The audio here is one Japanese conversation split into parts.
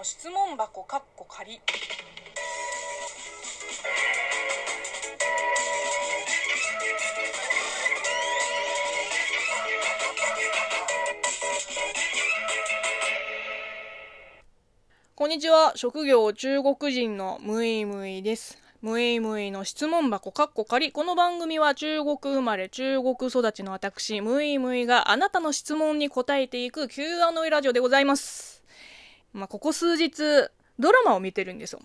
の質問箱かっこ仮こんにちは。職業中国人のムイムイです。ムイムイの質問箱かっこ仮。この番組は中国生まれ、中国育ちの私、ムイムイがあなたの質問に答えていく Q&A ラジオでございます。まあ、ここ数日、ドラマを見てるんですよ。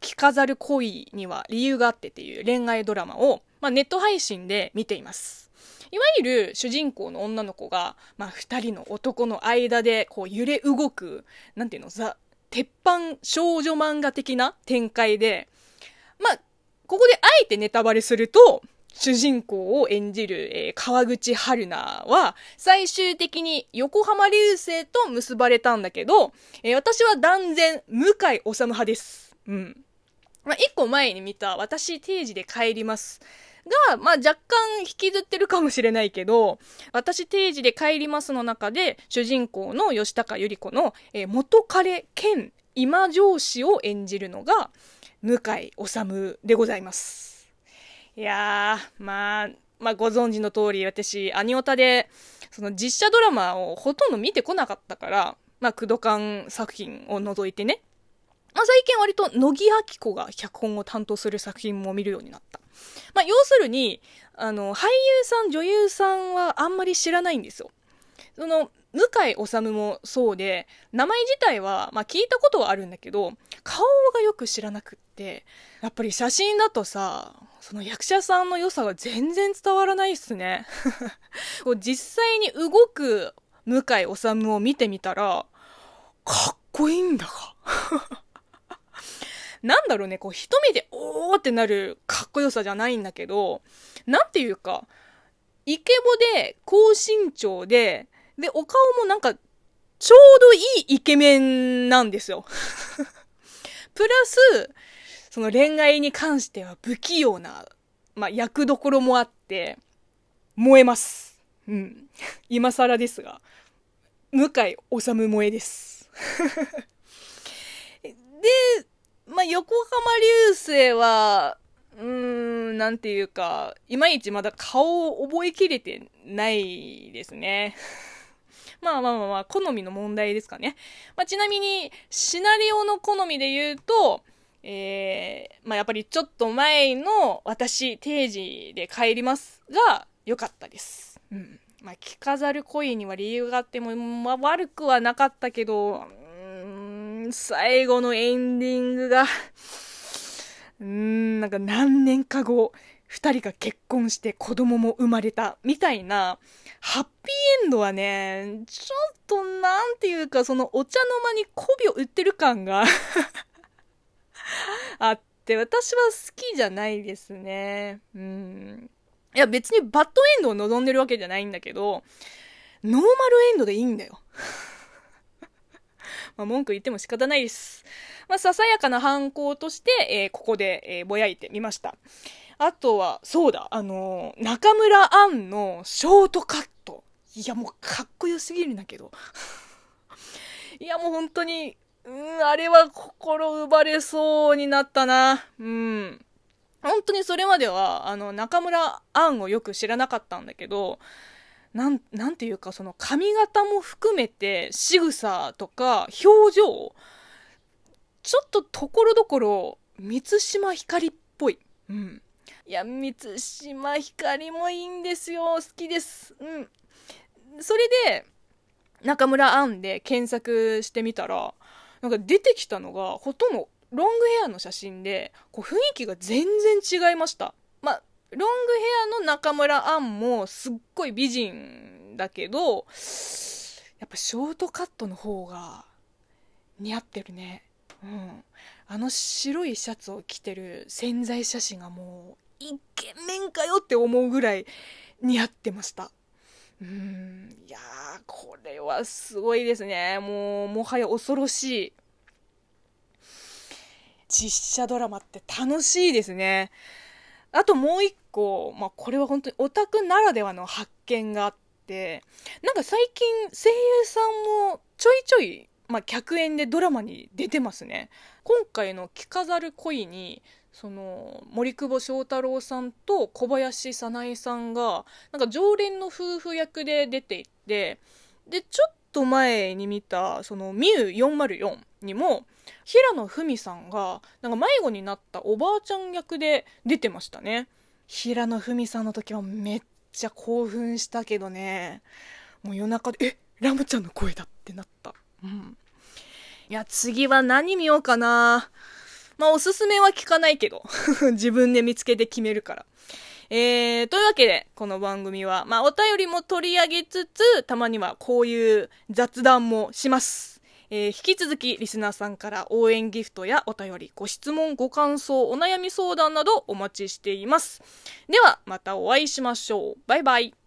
着飾る恋には理由があってっていう恋愛ドラマを、まあ、ネット配信で見ています。いわゆる主人公の女の子が、まあ、二人の男の間でこう揺れ動く、なんていうの、ザ、鉄板少女漫画的な展開で、まあ、ここであえてネタバレすると、主人公を演じる、えー、川口春奈は、最終的に横浜流星と結ばれたんだけど、えー、私は断然、向井治派です。うん。まあ、一個前に見た、私定時で帰ります。が、まあ、若干引きずってるかもしれないけど、私定時で帰りますの中で、主人公の吉高由里子の、えー、元彼兼今上司を演じるのが、向井治でございます。いやー、まあ、まあ、ご存知の通り、私、アニオタで、その実写ドラマをほとんど見てこなかったから、まあ、クドカン作品を除いてね。まあ、最近割と乃木明子が脚本を担当する作品も見るようになった。まあ、要するに、あの、俳優さん、女優さんはあんまり知らないんですよ。その、向井治もそうで、名前自体は、まあ聞いたことはあるんだけど、顔がよく知らなくって、やっぱり写真だとさ、その役者さんの良さが全然伝わらないっすね。実際に動く向井治を見てみたら、かっこいいんだが。なんだろうね、こう一目でおーってなるかっこよさじゃないんだけど、なんていうか、イケボで高身長で、で、お顔もなんか、ちょうどいいイケメンなんですよ。プラス、その恋愛に関しては不器用な、まあ、役どころもあって、燃えます。うん。今更ですが、向井治萌えです。で、まあ、横浜流星は、うーん、なんていうか、いまいちまだ顔を覚えきれてないですね。まあまあまあまあ、好みの問題ですかね。まあ、ちなみに、シナリオの好みで言うと、えー、まあやっぱりちょっと前の私、定時で帰りますが、良かったです。うん。まあ、着飾る恋には理由があっても、まあ悪くはなかったけど、うん最後のエンディングがうーん、なんか何年か後、二人が結婚して子供も生まれた、みたいな、ハッピーエンドはね、ちょっとなんていうか、そのお茶の間に媚びを売ってる感が あって、私は好きじゃないですね。うん。いや、別にバッドエンドを望んでるわけじゃないんだけど、ノーマルエンドでいいんだよ。まあ、文句言っても仕方ないです。まあ、ささやかな犯行として、えー、ここで、えー、ぼやいてみました。あとは、そうだ、あのー、中村アンのショートカット。いや、もうかっこよすぎるんだけど。いや、もう本当に、うん、あれは心奪われそうになったな。うん。本当にそれまでは、あの、中村アンをよく知らなかったんだけど、なん、なんていうか、その髪型も含めて、仕草とか表情、ちょっとところどころ、満島ひかりっぽい。うん。いや、満島ひかりもいいんですよ。好きです。うん。それで、中村アンで検索してみたら、なんか出てきたのが、ほとんどロングヘアの写真で、こう雰囲気が全然違いました。まあ、ロングヘアの中村アンもすっごい美人だけど、やっぱショートカットの方が似合ってるね。うん。あの白いシャツを着てる潜在写真がもうイケメンかよって思うぐらい似合ってました。うん。いやー、これはすごいですね。もう、もはや恐ろしい。実写ドラマって楽しいですね。あともう一個、まあ、これは本当にオタクならではの発見があって、なんか最近声優さんもちょいちょいまあ、客演でドラマに出てますね。今回の「着飾る恋に」その森久保祥太郎さんと小林早苗さんがなんか常連の夫婦役で出ていってでちょっと前に見たその「ミュ404」にも平野文さんがなんか迷子になったおばあちゃん役で出てましたね。平野文さんの時はめっちゃ興奮したけどね。もう夜中でえラムちゃんの声だってなった。うんいや次は何見ようかなまあおすすめは聞かないけど 自分で見つけて決めるからえー、というわけで、この番組は、まあ、お便りも取り上げつつ、たまにはこういう雑談もします。えー、引き続きリスナーさんから応援ギフトやお便り、ご質問、ご感想、お悩み相談などお待ちしています。では、またお会いしましょう。バイバイ。